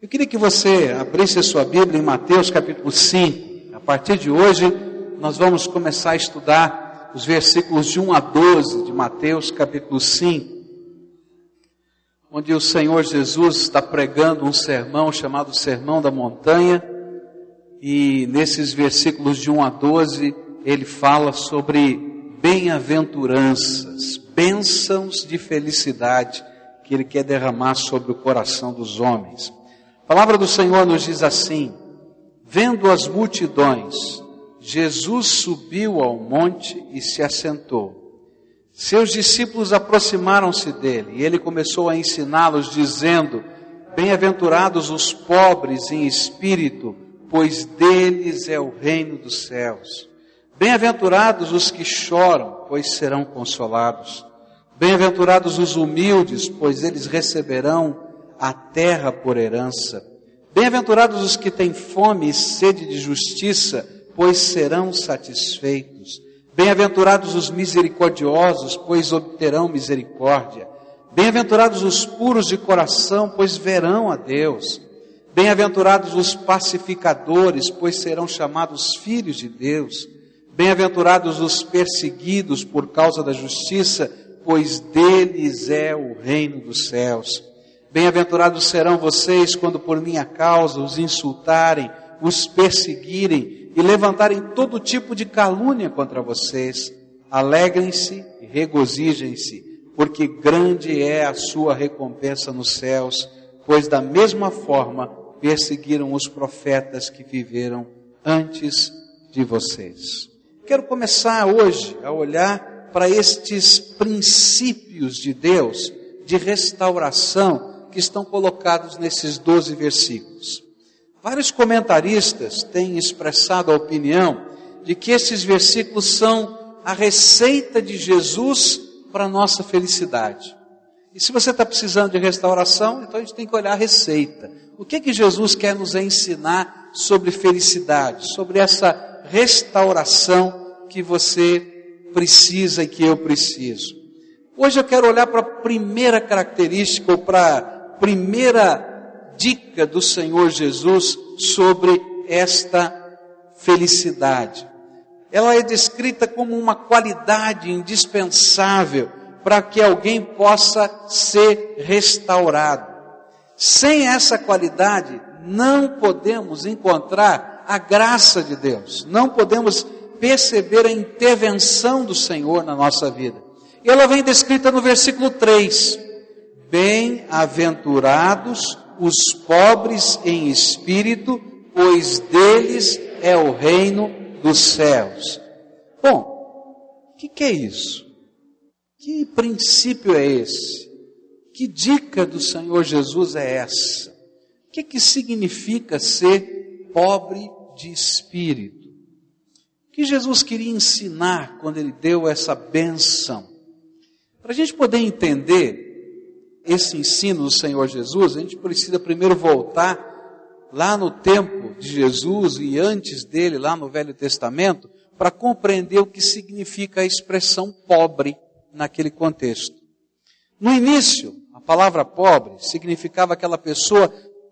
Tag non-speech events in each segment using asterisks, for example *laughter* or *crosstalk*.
Eu queria que você abrisse a sua Bíblia em Mateus capítulo 5. A partir de hoje, nós vamos começar a estudar os versículos de 1 a 12 de Mateus capítulo 5, onde o Senhor Jesus está pregando um sermão chamado Sermão da Montanha, e nesses versículos de 1 a 12, ele fala sobre bem-aventuranças, bênçãos de felicidade que ele quer derramar sobre o coração dos homens. A palavra do Senhor nos diz assim: Vendo as multidões, Jesus subiu ao monte e se assentou. Seus discípulos aproximaram-se dele e ele começou a ensiná-los, dizendo: Bem-aventurados os pobres em espírito, pois deles é o reino dos céus. Bem-aventurados os que choram, pois serão consolados. Bem-aventurados os humildes, pois eles receberão a terra por herança. Bem-aventurados os que têm fome e sede de justiça, pois serão satisfeitos. Bem-aventurados os misericordiosos, pois obterão misericórdia. Bem-aventurados os puros de coração, pois verão a Deus. Bem-aventurados os pacificadores, pois serão chamados filhos de Deus. Bem-aventurados os perseguidos por causa da justiça, pois deles é o reino dos céus. Bem-aventurados serão vocês quando por minha causa os insultarem, os perseguirem e levantarem todo tipo de calúnia contra vocês. Alegrem-se e regozijem-se, porque grande é a sua recompensa nos céus, pois da mesma forma perseguiram os profetas que viveram antes de vocês. Quero começar hoje a olhar para estes princípios de Deus de restauração que estão colocados nesses 12 versículos. Vários comentaristas têm expressado a opinião de que esses versículos são a receita de Jesus para a nossa felicidade. E se você está precisando de restauração, então a gente tem que olhar a receita. O que que Jesus quer nos ensinar sobre felicidade, sobre essa restauração que você precisa e que eu preciso? Hoje eu quero olhar para a primeira característica ou para primeira dica do Senhor Jesus sobre esta felicidade. Ela é descrita como uma qualidade indispensável para que alguém possa ser restaurado. Sem essa qualidade, não podemos encontrar a graça de Deus, não podemos perceber a intervenção do Senhor na nossa vida. E ela vem descrita no versículo 3. Bem-aventurados os pobres em espírito, pois deles é o reino dos céus. Bom, o que, que é isso? Que princípio é esse? Que dica do Senhor Jesus é essa? O que, que significa ser pobre de espírito? O que Jesus queria ensinar quando ele deu essa benção? Para a gente poder entender esse ensino do Senhor Jesus, a gente precisa primeiro voltar lá no tempo de Jesus e antes dele, lá no Velho Testamento, para compreender o que significa a expressão pobre naquele contexto. No início, a palavra pobre significava aquela pessoa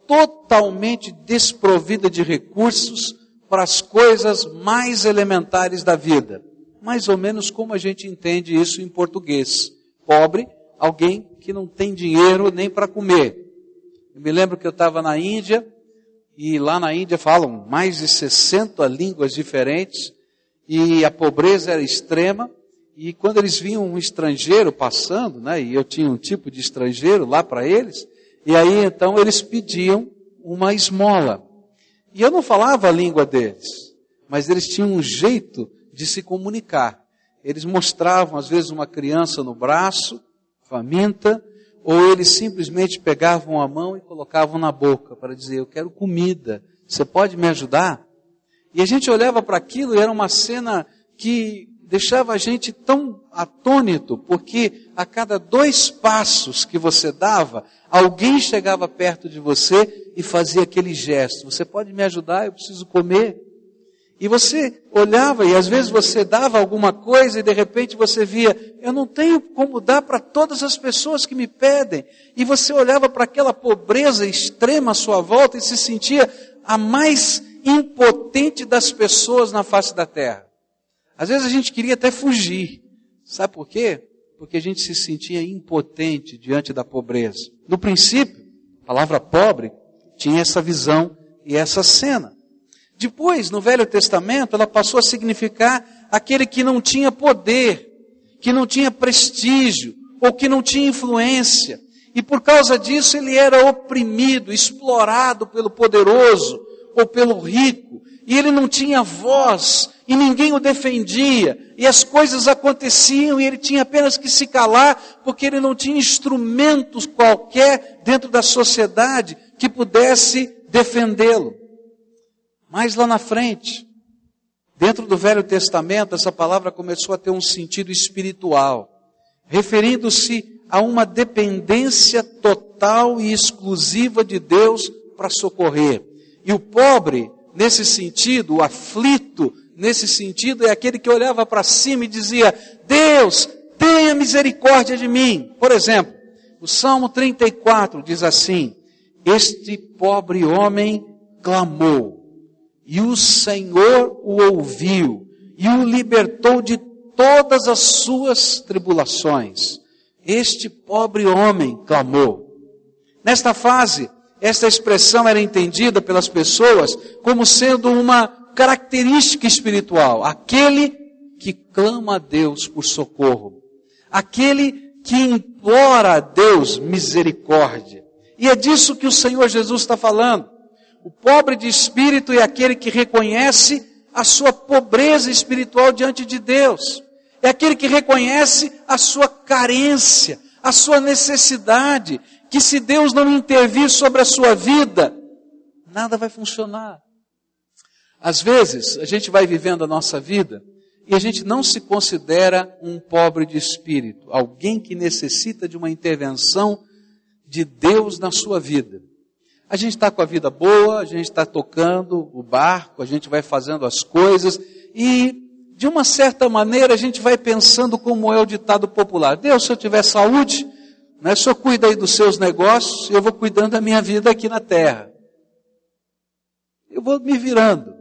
totalmente desprovida de recursos para as coisas mais elementares da vida. Mais ou menos como a gente entende isso em português. Pobre alguém que não tem dinheiro nem para comer. Eu me lembro que eu estava na Índia, e lá na Índia falam mais de 60 línguas diferentes, e a pobreza era extrema, e quando eles viam um estrangeiro passando, né, e eu tinha um tipo de estrangeiro lá para eles, e aí então eles pediam uma esmola. E eu não falava a língua deles, mas eles tinham um jeito de se comunicar. Eles mostravam às vezes uma criança no braço, faminta, ou eles simplesmente pegavam a mão e colocavam na boca para dizer: Eu quero comida, você pode me ajudar? E a gente olhava para aquilo e era uma cena que deixava a gente tão atônito, porque a cada dois passos que você dava, alguém chegava perto de você e fazia aquele gesto: Você pode me ajudar? Eu preciso comer. E você olhava e às vezes você dava alguma coisa e de repente você via, eu não tenho como dar para todas as pessoas que me pedem. E você olhava para aquela pobreza extrema à sua volta e se sentia a mais impotente das pessoas na face da terra. Às vezes a gente queria até fugir. Sabe por quê? Porque a gente se sentia impotente diante da pobreza. No princípio, a palavra pobre tinha essa visão e essa cena. Depois, no Velho Testamento, ela passou a significar aquele que não tinha poder, que não tinha prestígio, ou que não tinha influência. E por causa disso ele era oprimido, explorado pelo poderoso ou pelo rico. E ele não tinha voz, e ninguém o defendia, e as coisas aconteciam e ele tinha apenas que se calar, porque ele não tinha instrumentos qualquer dentro da sociedade que pudesse defendê-lo. Mas lá na frente, dentro do Velho Testamento, essa palavra começou a ter um sentido espiritual, referindo-se a uma dependência total e exclusiva de Deus para socorrer. E o pobre, nesse sentido, o aflito, nesse sentido, é aquele que olhava para cima e dizia: Deus, tenha misericórdia de mim. Por exemplo, o Salmo 34 diz assim: Este pobre homem clamou e o Senhor o ouviu e o libertou de todas as suas tribulações. Este pobre homem clamou. Nesta fase, esta expressão era entendida pelas pessoas como sendo uma característica espiritual. Aquele que clama a Deus por socorro. Aquele que implora a Deus misericórdia. E é disso que o Senhor Jesus está falando. O pobre de espírito é aquele que reconhece a sua pobreza espiritual diante de Deus. É aquele que reconhece a sua carência, a sua necessidade, que se Deus não intervir sobre a sua vida, nada vai funcionar. Às vezes, a gente vai vivendo a nossa vida e a gente não se considera um pobre de espírito, alguém que necessita de uma intervenção de Deus na sua vida. A gente está com a vida boa, a gente está tocando o barco, a gente vai fazendo as coisas e, de uma certa maneira, a gente vai pensando como é o ditado popular: Deus, se eu tiver saúde, né, o senhor cuida aí dos seus negócios, eu vou cuidando da minha vida aqui na terra. Eu vou me virando.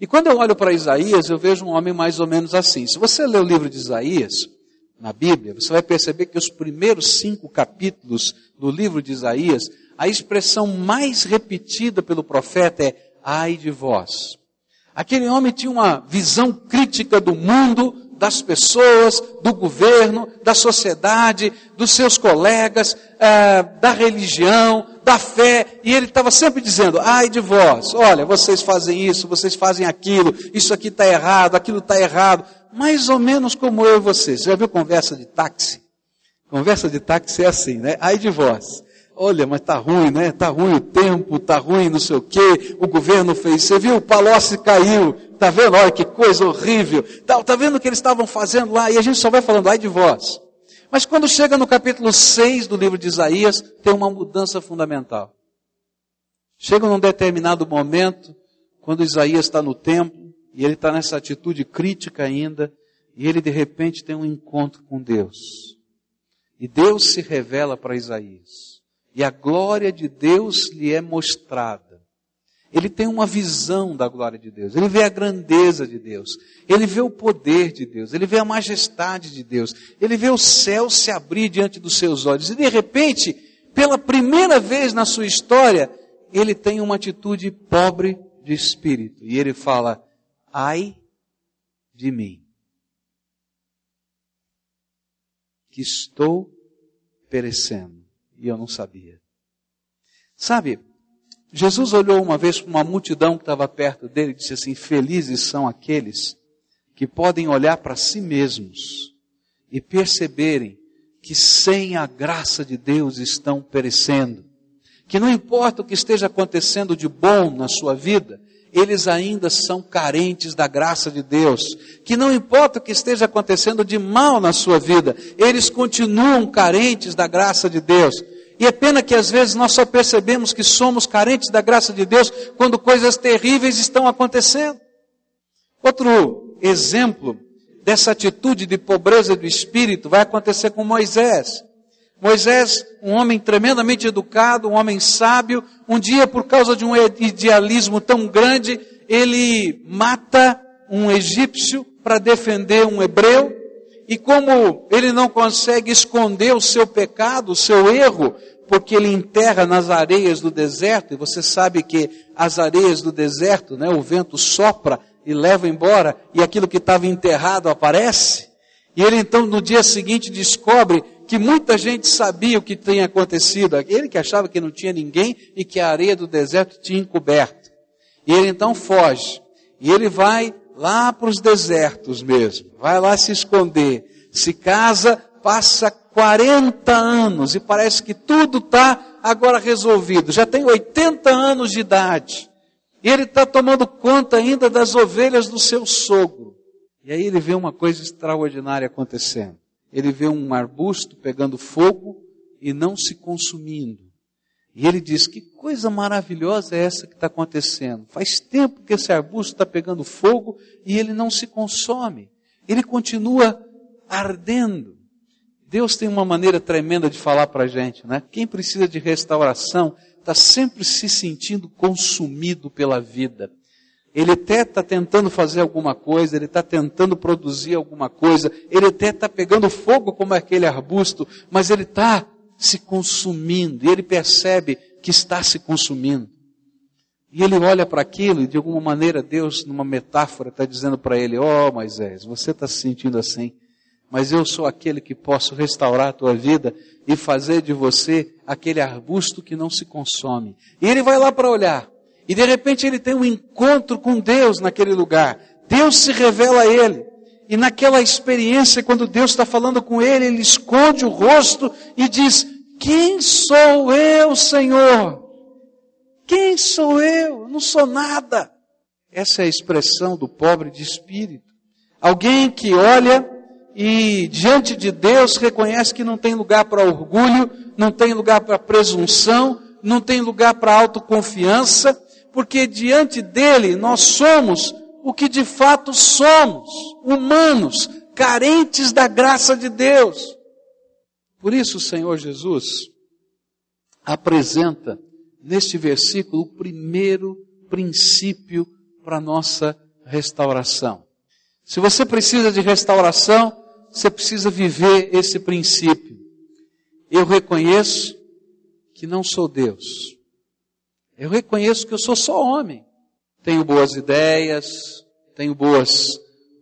E quando eu olho para Isaías, eu vejo um homem mais ou menos assim. Se você ler o livro de Isaías, na Bíblia, você vai perceber que os primeiros cinco capítulos do livro de Isaías a expressão mais repetida pelo profeta é ai de vós. Aquele homem tinha uma visão crítica do mundo, das pessoas, do governo, da sociedade, dos seus colegas, eh, da religião, da fé, e ele estava sempre dizendo: ai de vós, olha, vocês fazem isso, vocês fazem aquilo, isso aqui está errado, aquilo está errado. Mais ou menos como eu e vocês. Você já viu conversa de táxi? Conversa de táxi é assim, né? Ai de vós olha, mas tá ruim, né? Tá ruim o tempo, tá ruim não sei o quê, o governo fez, você viu, o Palocci caiu, tá vendo? Olha que coisa horrível, tá, tá vendo o que eles estavam fazendo lá? E a gente só vai falando, ai de vós. Mas quando chega no capítulo 6 do livro de Isaías, tem uma mudança fundamental. Chega num determinado momento, quando Isaías está no templo, e ele está nessa atitude crítica ainda, e ele de repente tem um encontro com Deus. E Deus se revela para Isaías e a glória de Deus lhe é mostrada. Ele tem uma visão da glória de Deus, ele vê a grandeza de Deus, ele vê o poder de Deus, ele vê a majestade de Deus, ele vê o céu se abrir diante dos seus olhos, e de repente, pela primeira vez na sua história, ele tem uma atitude pobre de espírito, e ele fala: ai de mim, que estou perecendo e eu não sabia. Sabe, Jesus olhou uma vez para uma multidão que estava perto dele e disse assim: Felizes são aqueles que podem olhar para si mesmos e perceberem que sem a graça de Deus estão perecendo. Que não importa o que esteja acontecendo de bom na sua vida, eles ainda são carentes da graça de Deus. Que não importa o que esteja acontecendo de mal na sua vida, eles continuam carentes da graça de Deus. E é pena que às vezes nós só percebemos que somos carentes da graça de Deus quando coisas terríveis estão acontecendo. Outro exemplo dessa atitude de pobreza do espírito vai acontecer com Moisés. Moisés, um homem tremendamente educado, um homem sábio, um dia, por causa de um idealismo tão grande, ele mata um egípcio para defender um hebreu, e como ele não consegue esconder o seu pecado, o seu erro, porque ele enterra nas areias do deserto, e você sabe que as areias do deserto, né, o vento sopra e leva embora, e aquilo que estava enterrado aparece. E ele então no dia seguinte descobre que muita gente sabia o que tinha acontecido. Ele que achava que não tinha ninguém e que a areia do deserto tinha encoberto. E ele então foge. E ele vai lá para os desertos mesmo. Vai lá se esconder. Se casa, passa 40 anos e parece que tudo está agora resolvido. Já tem 80 anos de idade. E ele está tomando conta ainda das ovelhas do seu sogro. E aí ele vê uma coisa extraordinária acontecendo. Ele vê um arbusto pegando fogo e não se consumindo. E ele diz: Que coisa maravilhosa é essa que está acontecendo? Faz tempo que esse arbusto está pegando fogo e ele não se consome. Ele continua ardendo. Deus tem uma maneira tremenda de falar para a gente, né? Quem precisa de restauração está sempre se sentindo consumido pela vida. Ele até está tentando fazer alguma coisa, ele está tentando produzir alguma coisa, ele até está pegando fogo como aquele arbusto, mas ele está se consumindo, e ele percebe que está se consumindo. E ele olha para aquilo e de alguma maneira Deus, numa metáfora, está dizendo para ele, ó oh, Moisés, você está se sentindo assim, mas eu sou aquele que posso restaurar a tua vida e fazer de você aquele arbusto que não se consome. E ele vai lá para olhar. E de repente ele tem um encontro com Deus naquele lugar. Deus se revela a ele. E naquela experiência, quando Deus está falando com ele, ele esconde o rosto e diz: Quem sou eu, Senhor? Quem sou eu? Não sou nada. Essa é a expressão do pobre de espírito. Alguém que olha e diante de Deus reconhece que não tem lugar para orgulho, não tem lugar para presunção, não tem lugar para autoconfiança, porque diante dele nós somos o que de fato somos, humanos, carentes da graça de Deus. Por isso o Senhor Jesus apresenta neste versículo o primeiro princípio para nossa restauração. Se você precisa de restauração, você precisa viver esse princípio. Eu reconheço que não sou Deus. Eu reconheço que eu sou só homem. Tenho boas ideias, tenho boas,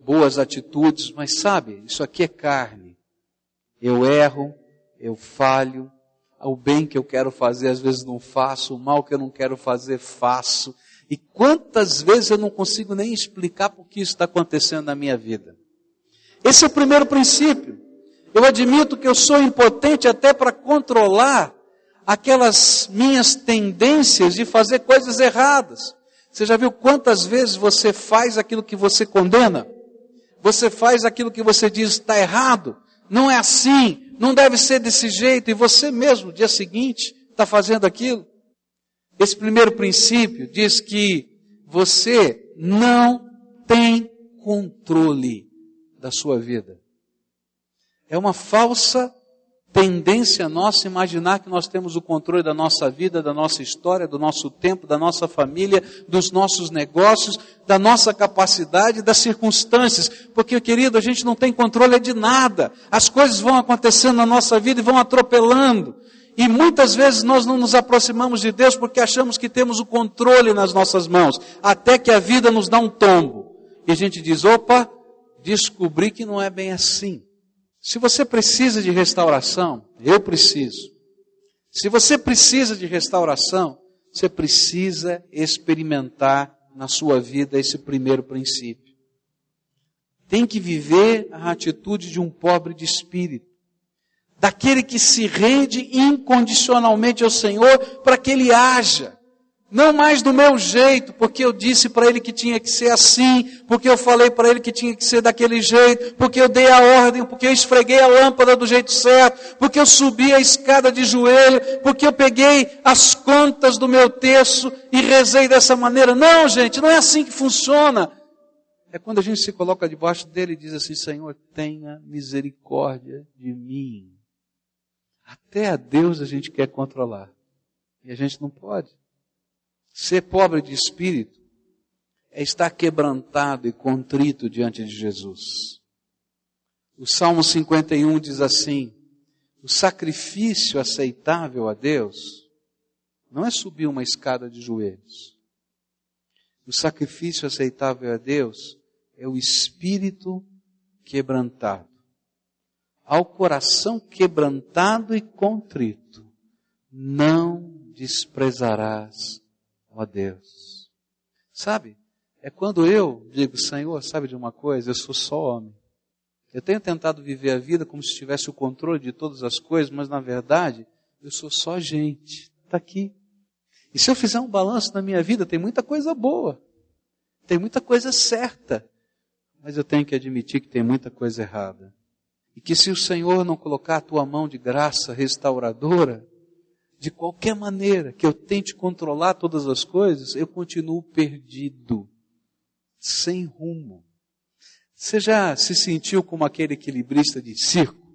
boas atitudes, mas sabe, isso aqui é carne. Eu erro, eu falho, o bem que eu quero fazer às vezes não faço, o mal que eu não quero fazer faço. E quantas vezes eu não consigo nem explicar por que isso está acontecendo na minha vida. Esse é o primeiro princípio. Eu admito que eu sou impotente até para controlar aquelas minhas tendências de fazer coisas erradas. Você já viu quantas vezes você faz aquilo que você condena? Você faz aquilo que você diz está errado, não é assim, não deve ser desse jeito, e você mesmo, dia seguinte, está fazendo aquilo. Esse primeiro princípio diz que você não tem controle da sua vida. É uma falsa tendência nossa imaginar que nós temos o controle da nossa vida, da nossa história, do nosso tempo, da nossa família, dos nossos negócios, da nossa capacidade, das circunstâncias. Porque, querido, a gente não tem controle de nada. As coisas vão acontecendo na nossa vida e vão atropelando. E muitas vezes nós não nos aproximamos de Deus porque achamos que temos o controle nas nossas mãos, até que a vida nos dá um tombo. E a gente diz: opa, descobri que não é bem assim. Se você precisa de restauração, eu preciso. Se você precisa de restauração, você precisa experimentar na sua vida esse primeiro princípio. Tem que viver a atitude de um pobre de espírito daquele que se rende incondicionalmente ao Senhor para que ele haja. Não mais do meu jeito, porque eu disse para ele que tinha que ser assim, porque eu falei para ele que tinha que ser daquele jeito, porque eu dei a ordem, porque eu esfreguei a lâmpada do jeito certo, porque eu subi a escada de joelho, porque eu peguei as contas do meu terço e rezei dessa maneira. Não, gente, não é assim que funciona. é quando a gente se coloca debaixo dele e diz assim: Senhor, tenha misericórdia de mim. Até a Deus a gente quer controlar. E a gente não pode. Ser pobre de espírito é estar quebrantado e contrito diante de Jesus. O Salmo 51 diz assim: o sacrifício aceitável a Deus não é subir uma escada de joelhos. O sacrifício aceitável a Deus é o espírito quebrantado. Ao coração quebrantado e contrito, não desprezarás, ó Deus. Sabe? É quando eu digo, Senhor, sabe de uma coisa? Eu sou só homem. Eu tenho tentado viver a vida como se tivesse o controle de todas as coisas, mas na verdade, eu sou só gente. Está aqui. E se eu fizer um balanço na minha vida, tem muita coisa boa. Tem muita coisa certa. Mas eu tenho que admitir que tem muita coisa errada. E que se o Senhor não colocar a tua mão de graça restauradora, de qualquer maneira que eu tente controlar todas as coisas, eu continuo perdido, sem rumo. Você já se sentiu como aquele equilibrista de circo?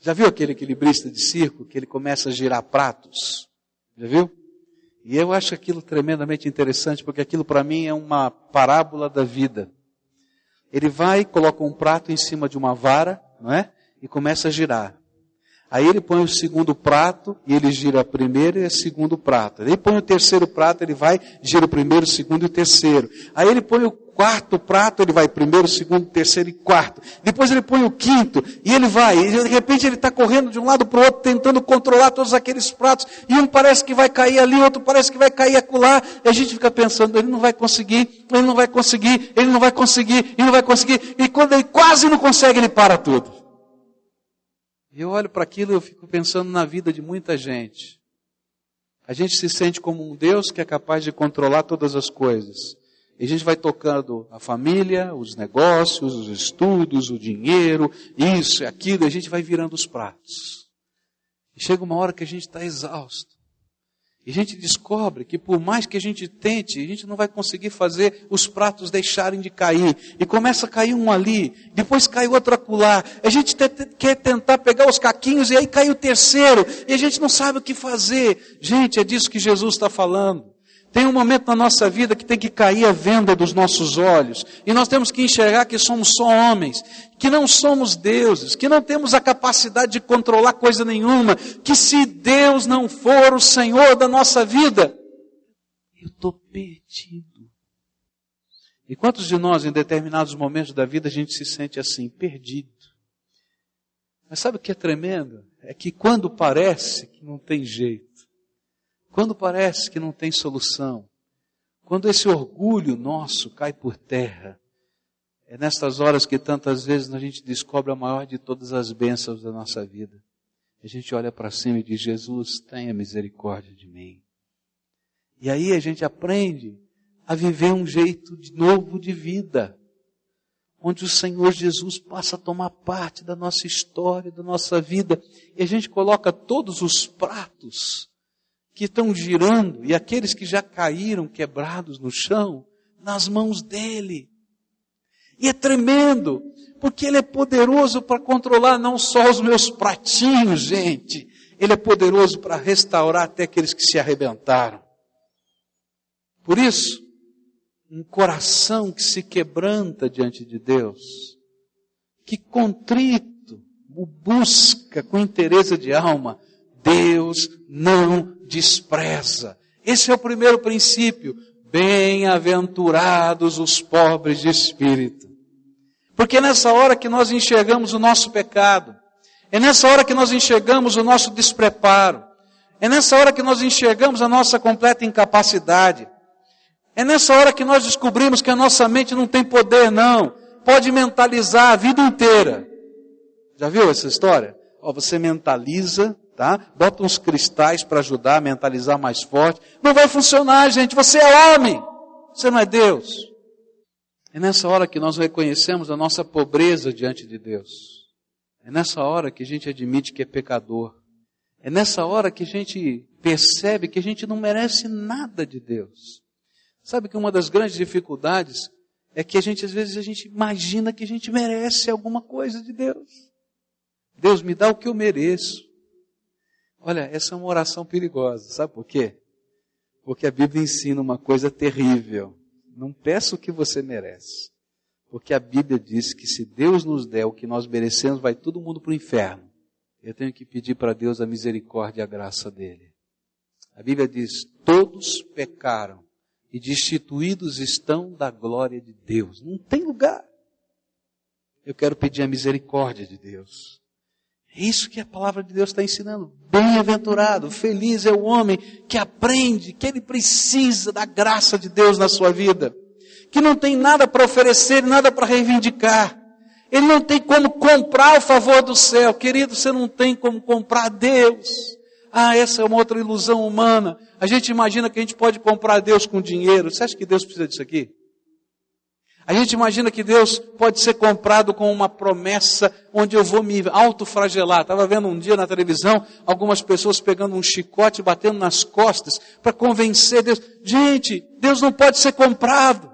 Já viu aquele equilibrista de circo que ele começa a girar pratos? Já viu? E eu acho aquilo tremendamente interessante, porque aquilo para mim é uma parábola da vida. Ele vai, coloca um prato em cima de uma vara, não é? E começa a girar. Aí ele põe o segundo prato e ele gira primeiro e o segundo prato. Aí ele põe o terceiro prato, ele vai, gira o primeiro, o segundo e o terceiro. Aí ele põe o quarto prato, ele vai primeiro, segundo, terceiro e quarto. Depois ele põe o quinto e ele vai. E de repente ele está correndo de um lado para o outro, tentando controlar todos aqueles pratos. E um parece que vai cair ali, outro parece que vai cair acolá. E a gente fica pensando, ele não vai conseguir, ele não vai conseguir, ele não vai conseguir, ele não vai conseguir. E quando ele quase não consegue, ele para tudo. E eu olho para aquilo e eu fico pensando na vida de muita gente. A gente se sente como um Deus que é capaz de controlar todas as coisas. E a gente vai tocando a família, os negócios, os estudos, o dinheiro, isso e aquilo, e a gente vai virando os pratos. E chega uma hora que a gente está exausto. E a gente descobre que por mais que a gente tente, a gente não vai conseguir fazer os pratos deixarem de cair. E começa a cair um ali, depois cai outro acolá. A gente quer tentar pegar os caquinhos e aí cai o terceiro. E a gente não sabe o que fazer. Gente, é disso que Jesus está falando. Tem um momento na nossa vida que tem que cair a venda dos nossos olhos. E nós temos que enxergar que somos só homens, que não somos deuses, que não temos a capacidade de controlar coisa nenhuma, que se Deus não for o Senhor da nossa vida, eu estou perdido. E quantos de nós, em determinados momentos da vida, a gente se sente assim, perdido? Mas sabe o que é tremendo? É que quando parece que não tem jeito, quando parece que não tem solução, quando esse orgulho nosso cai por terra, é nestas horas que tantas vezes a gente descobre a maior de todas as bênçãos da nossa vida. A gente olha para cima e diz: Jesus, tenha misericórdia de mim. E aí a gente aprende a viver um jeito de novo de vida, onde o Senhor Jesus passa a tomar parte da nossa história, da nossa vida, e a gente coloca todos os pratos que estão girando e aqueles que já caíram quebrados no chão nas mãos dele. E é tremendo, porque ele é poderoso para controlar não só os meus pratinhos, gente, ele é poderoso para restaurar até aqueles que se arrebentaram. Por isso, um coração que se quebranta diante de Deus, que contrito o busca com interesse de alma, Deus não despreza. Esse é o primeiro princípio. Bem-aventurados os pobres de espírito. Porque é nessa hora que nós enxergamos o nosso pecado, é nessa hora que nós enxergamos o nosso despreparo, é nessa hora que nós enxergamos a nossa completa incapacidade, é nessa hora que nós descobrimos que a nossa mente não tem poder, não. Pode mentalizar a vida inteira. Já viu essa história? Ó, você mentaliza tá? Bota uns cristais para ajudar a mentalizar mais forte. Não vai funcionar, gente. Você é homem. Você não é Deus. É nessa hora que nós reconhecemos a nossa pobreza diante de Deus. É nessa hora que a gente admite que é pecador. É nessa hora que a gente percebe que a gente não merece nada de Deus. Sabe que uma das grandes dificuldades é que a gente, às vezes, a gente imagina que a gente merece alguma coisa de Deus. Deus me dá o que eu mereço. Olha, essa é uma oração perigosa, sabe por quê? Porque a Bíblia ensina uma coisa terrível. Não peça o que você merece. Porque a Bíblia diz que se Deus nos der o que nós merecemos, vai todo mundo para o inferno. Eu tenho que pedir para Deus a misericórdia e a graça dele. A Bíblia diz: todos pecaram e destituídos estão da glória de Deus. Não tem lugar. Eu quero pedir a misericórdia de Deus. É isso que a palavra de Deus está ensinando. Bem-aventurado, feliz é o homem que aprende que ele precisa da graça de Deus na sua vida. Que não tem nada para oferecer, nada para reivindicar. Ele não tem como comprar o favor do céu. Querido, você não tem como comprar Deus. Ah, essa é uma outra ilusão humana. A gente imagina que a gente pode comprar Deus com dinheiro. Você acha que Deus precisa disso aqui? A gente imagina que Deus pode ser comprado com uma promessa onde eu vou me autofragelar. Estava vendo um dia na televisão algumas pessoas pegando um chicote e batendo nas costas para convencer Deus. Gente, Deus não pode ser comprado.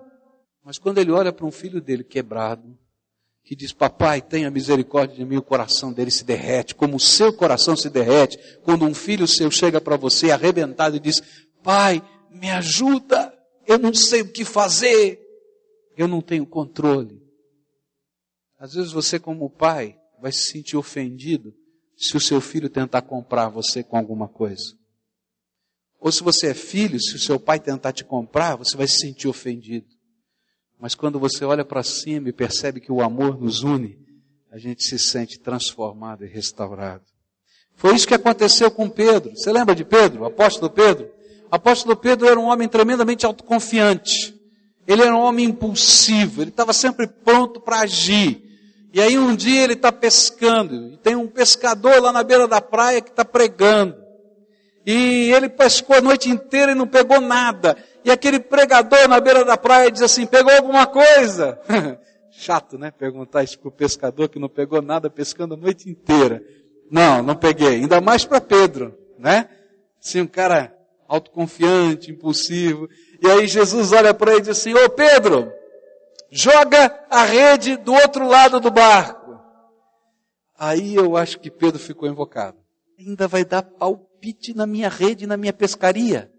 Mas quando ele olha para um filho dele quebrado, que diz: Papai, tenha misericórdia de mim, o coração dele se derrete, como o seu coração se derrete, quando um filho seu chega para você arrebentado e diz: Pai, me ajuda, eu não sei o que fazer eu não tenho controle. Às vezes você, como pai, vai se sentir ofendido se o seu filho tentar comprar você com alguma coisa. Ou se você é filho, se o seu pai tentar te comprar, você vai se sentir ofendido. Mas quando você olha para cima e percebe que o amor nos une, a gente se sente transformado e restaurado. Foi isso que aconteceu com Pedro. Você lembra de Pedro, o apóstolo Pedro? O apóstolo Pedro era um homem tremendamente autoconfiante. Ele era um homem impulsivo, ele estava sempre pronto para agir. E aí um dia ele está pescando, e tem um pescador lá na beira da praia que está pregando. E ele pescou a noite inteira e não pegou nada. E aquele pregador na beira da praia diz assim: pegou alguma coisa? *laughs* Chato, né? Perguntar isso para o pescador que não pegou nada pescando a noite inteira. Não, não peguei. Ainda mais para Pedro, né? Assim, um cara autoconfiante, impulsivo. E aí Jesus olha para ele e diz assim: Ô Pedro, joga a rede do outro lado do barco. Aí eu acho que Pedro ficou invocado. Ainda vai dar palpite na minha rede, na minha pescaria.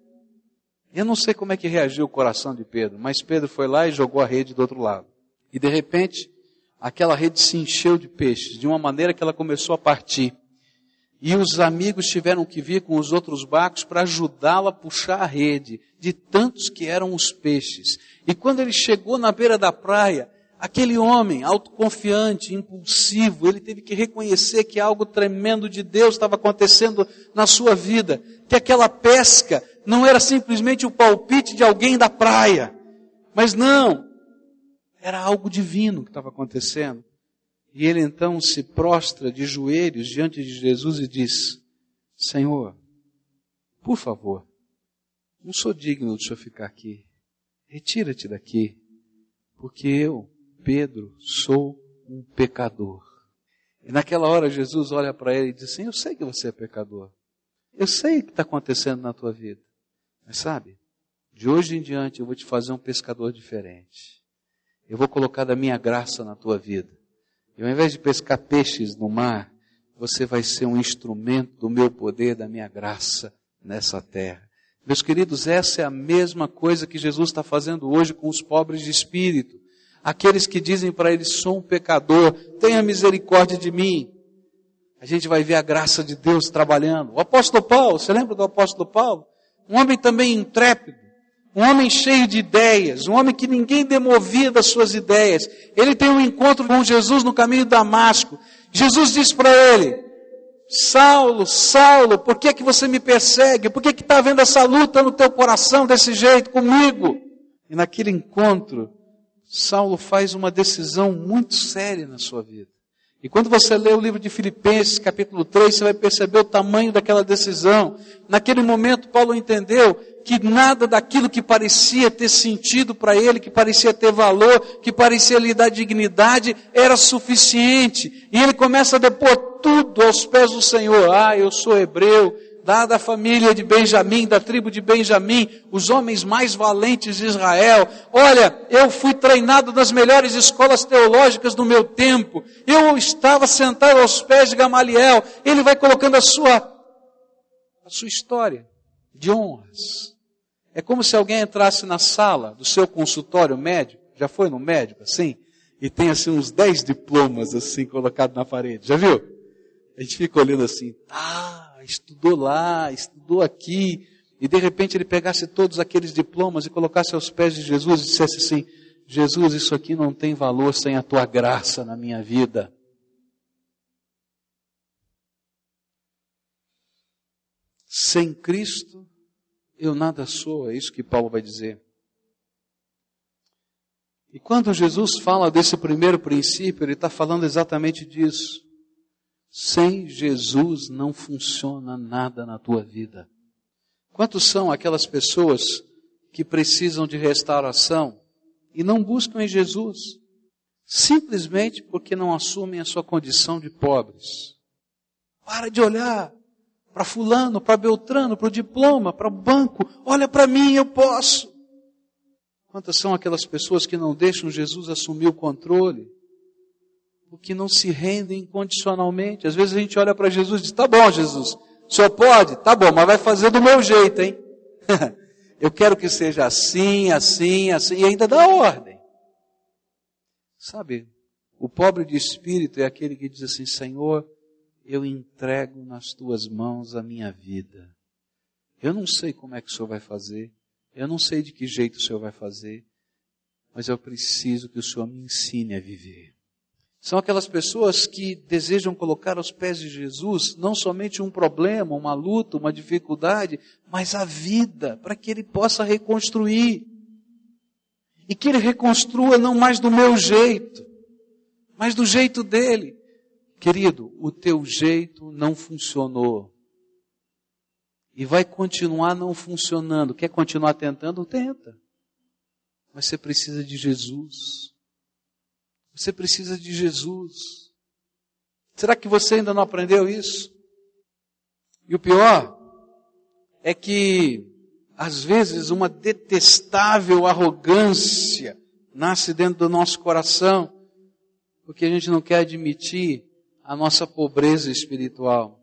Eu não sei como é que reagiu o coração de Pedro, mas Pedro foi lá e jogou a rede do outro lado. E de repente, aquela rede se encheu de peixes, de uma maneira que ela começou a partir. E os amigos tiveram que vir com os outros barcos para ajudá-la a puxar a rede, de tantos que eram os peixes. E quando ele chegou na beira da praia, aquele homem autoconfiante, impulsivo, ele teve que reconhecer que algo tremendo de Deus estava acontecendo na sua vida, que aquela pesca não era simplesmente o palpite de alguém da praia, mas não, era algo divino que estava acontecendo. E ele então se prostra de joelhos diante de Jesus e diz: Senhor, por favor, não sou digno de senhor ficar aqui. Retira-te daqui, porque eu, Pedro, sou um pecador. E naquela hora Jesus olha para ele e diz assim: Eu sei que você é pecador. Eu sei o que está acontecendo na tua vida. Mas sabe, de hoje em diante eu vou te fazer um pescador diferente. Eu vou colocar da minha graça na tua vida. E ao invés de pescar peixes no mar, você vai ser um instrumento do meu poder, da minha graça nessa terra. Meus queridos, essa é a mesma coisa que Jesus está fazendo hoje com os pobres de espírito. Aqueles que dizem para ele, sou um pecador, tenha misericórdia de mim. A gente vai ver a graça de Deus trabalhando. O apóstolo Paulo, você lembra do apóstolo Paulo? Um homem também intrépido, um homem cheio de ideias, um homem que ninguém demovia das suas ideias. Ele tem um encontro com Jesus no caminho de Damasco. Jesus diz para ele: Saulo, Saulo, por que, que você me persegue? Por que está havendo essa luta no teu coração desse jeito comigo? E naquele encontro, Saulo faz uma decisão muito séria na sua vida. E quando você lê o livro de Filipenses, capítulo 3, você vai perceber o tamanho daquela decisão. Naquele momento, Paulo entendeu que nada daquilo que parecia ter sentido para ele, que parecia ter valor, que parecia lhe dar dignidade, era suficiente. E ele começa a depor tudo aos pés do Senhor. Ah, eu sou hebreu, dada a família de Benjamim, da tribo de Benjamim, os homens mais valentes de Israel. Olha, eu fui treinado nas melhores escolas teológicas do meu tempo. Eu estava sentado aos pés de Gamaliel. Ele vai colocando a sua, a sua história de honras. É como se alguém entrasse na sala do seu consultório médico, já foi no médico assim, e tem assim uns dez diplomas assim colocados na parede. Já viu? A gente fica olhando assim, ah, estudou lá, estudou aqui, e de repente ele pegasse todos aqueles diplomas e colocasse aos pés de Jesus e dissesse assim: Jesus, isso aqui não tem valor sem a tua graça na minha vida. Sem Cristo, eu nada sou, é isso que Paulo vai dizer. E quando Jesus fala desse primeiro princípio, ele está falando exatamente disso. Sem Jesus não funciona nada na tua vida. Quantos são aquelas pessoas que precisam de restauração e não buscam em Jesus? Simplesmente porque não assumem a sua condição de pobres. Para de olhar para fulano, para Beltrano, para o diploma, para o banco. Olha para mim, eu posso. Quantas são aquelas pessoas que não deixam Jesus assumir o controle? porque não se rendem incondicionalmente. Às vezes a gente olha para Jesus e diz: Tá bom, Jesus, o senhor pode? Tá bom, mas vai fazer do meu jeito, hein? *laughs* Eu quero que seja assim, assim, assim, e ainda dá ordem. Sabe, o pobre de espírito é aquele que diz assim: Senhor, eu entrego nas tuas mãos a minha vida. Eu não sei como é que o Senhor vai fazer, eu não sei de que jeito o Senhor vai fazer, mas eu preciso que o Senhor me ensine a viver. São aquelas pessoas que desejam colocar aos pés de Jesus não somente um problema, uma luta, uma dificuldade, mas a vida, para que ele possa reconstruir. E que ele reconstrua não mais do meu jeito, mas do jeito dele. Querido, o teu jeito não funcionou. E vai continuar não funcionando. Quer continuar tentando? Tenta. Mas você precisa de Jesus. Você precisa de Jesus. Será que você ainda não aprendeu isso? E o pior é que, às vezes, uma detestável arrogância nasce dentro do nosso coração, porque a gente não quer admitir a nossa pobreza espiritual.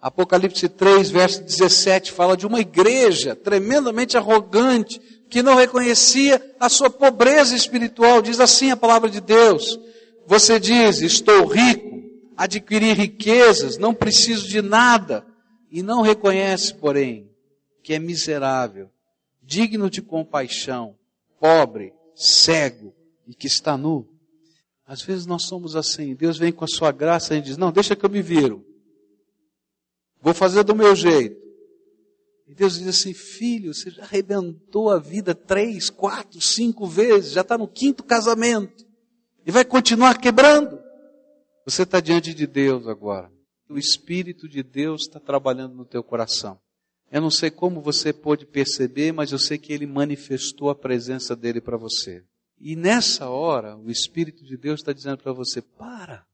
Apocalipse 3, verso 17, fala de uma igreja tremendamente arrogante, que não reconhecia a sua pobreza espiritual. Diz assim a palavra de Deus. Você diz, estou rico, adquiri riquezas, não preciso de nada. E não reconhece, porém, que é miserável, digno de compaixão, pobre, cego e que está nu. Às vezes nós somos assim. Deus vem com a sua graça e diz, não, deixa que eu me viro. Vou fazer do meu jeito. E Deus diz assim: Filho, você já arrebentou a vida três, quatro, cinco vezes, já está no quinto casamento. E vai continuar quebrando. Você está diante de Deus agora. O Espírito de Deus está trabalhando no teu coração. Eu não sei como você pôde perceber, mas eu sei que Ele manifestou a presença dele para você. E nessa hora, o Espírito de Deus está dizendo para você: para,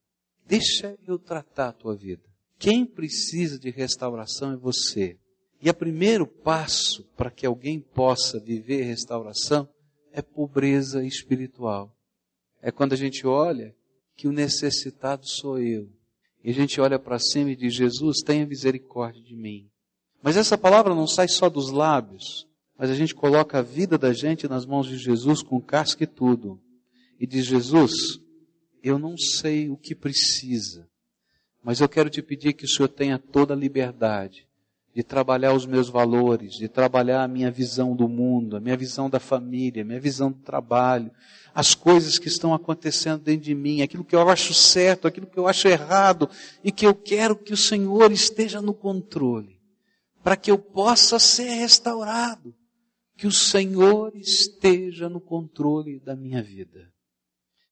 deixa eu tratar a tua vida. Quem precisa de restauração é você. E o primeiro passo para que alguém possa viver restauração é pobreza espiritual. É quando a gente olha que o necessitado sou eu. E a gente olha para cima e diz: Jesus, tenha misericórdia de mim. Mas essa palavra não sai só dos lábios, mas a gente coloca a vida da gente nas mãos de Jesus com casca e tudo. E diz: Jesus, eu não sei o que precisa, mas eu quero te pedir que o Senhor tenha toda a liberdade de trabalhar os meus valores, de trabalhar a minha visão do mundo, a minha visão da família, a minha visão do trabalho, as coisas que estão acontecendo dentro de mim, aquilo que eu acho certo, aquilo que eu acho errado, e que eu quero que o Senhor esteja no controle, para que eu possa ser restaurado, que o Senhor esteja no controle da minha vida.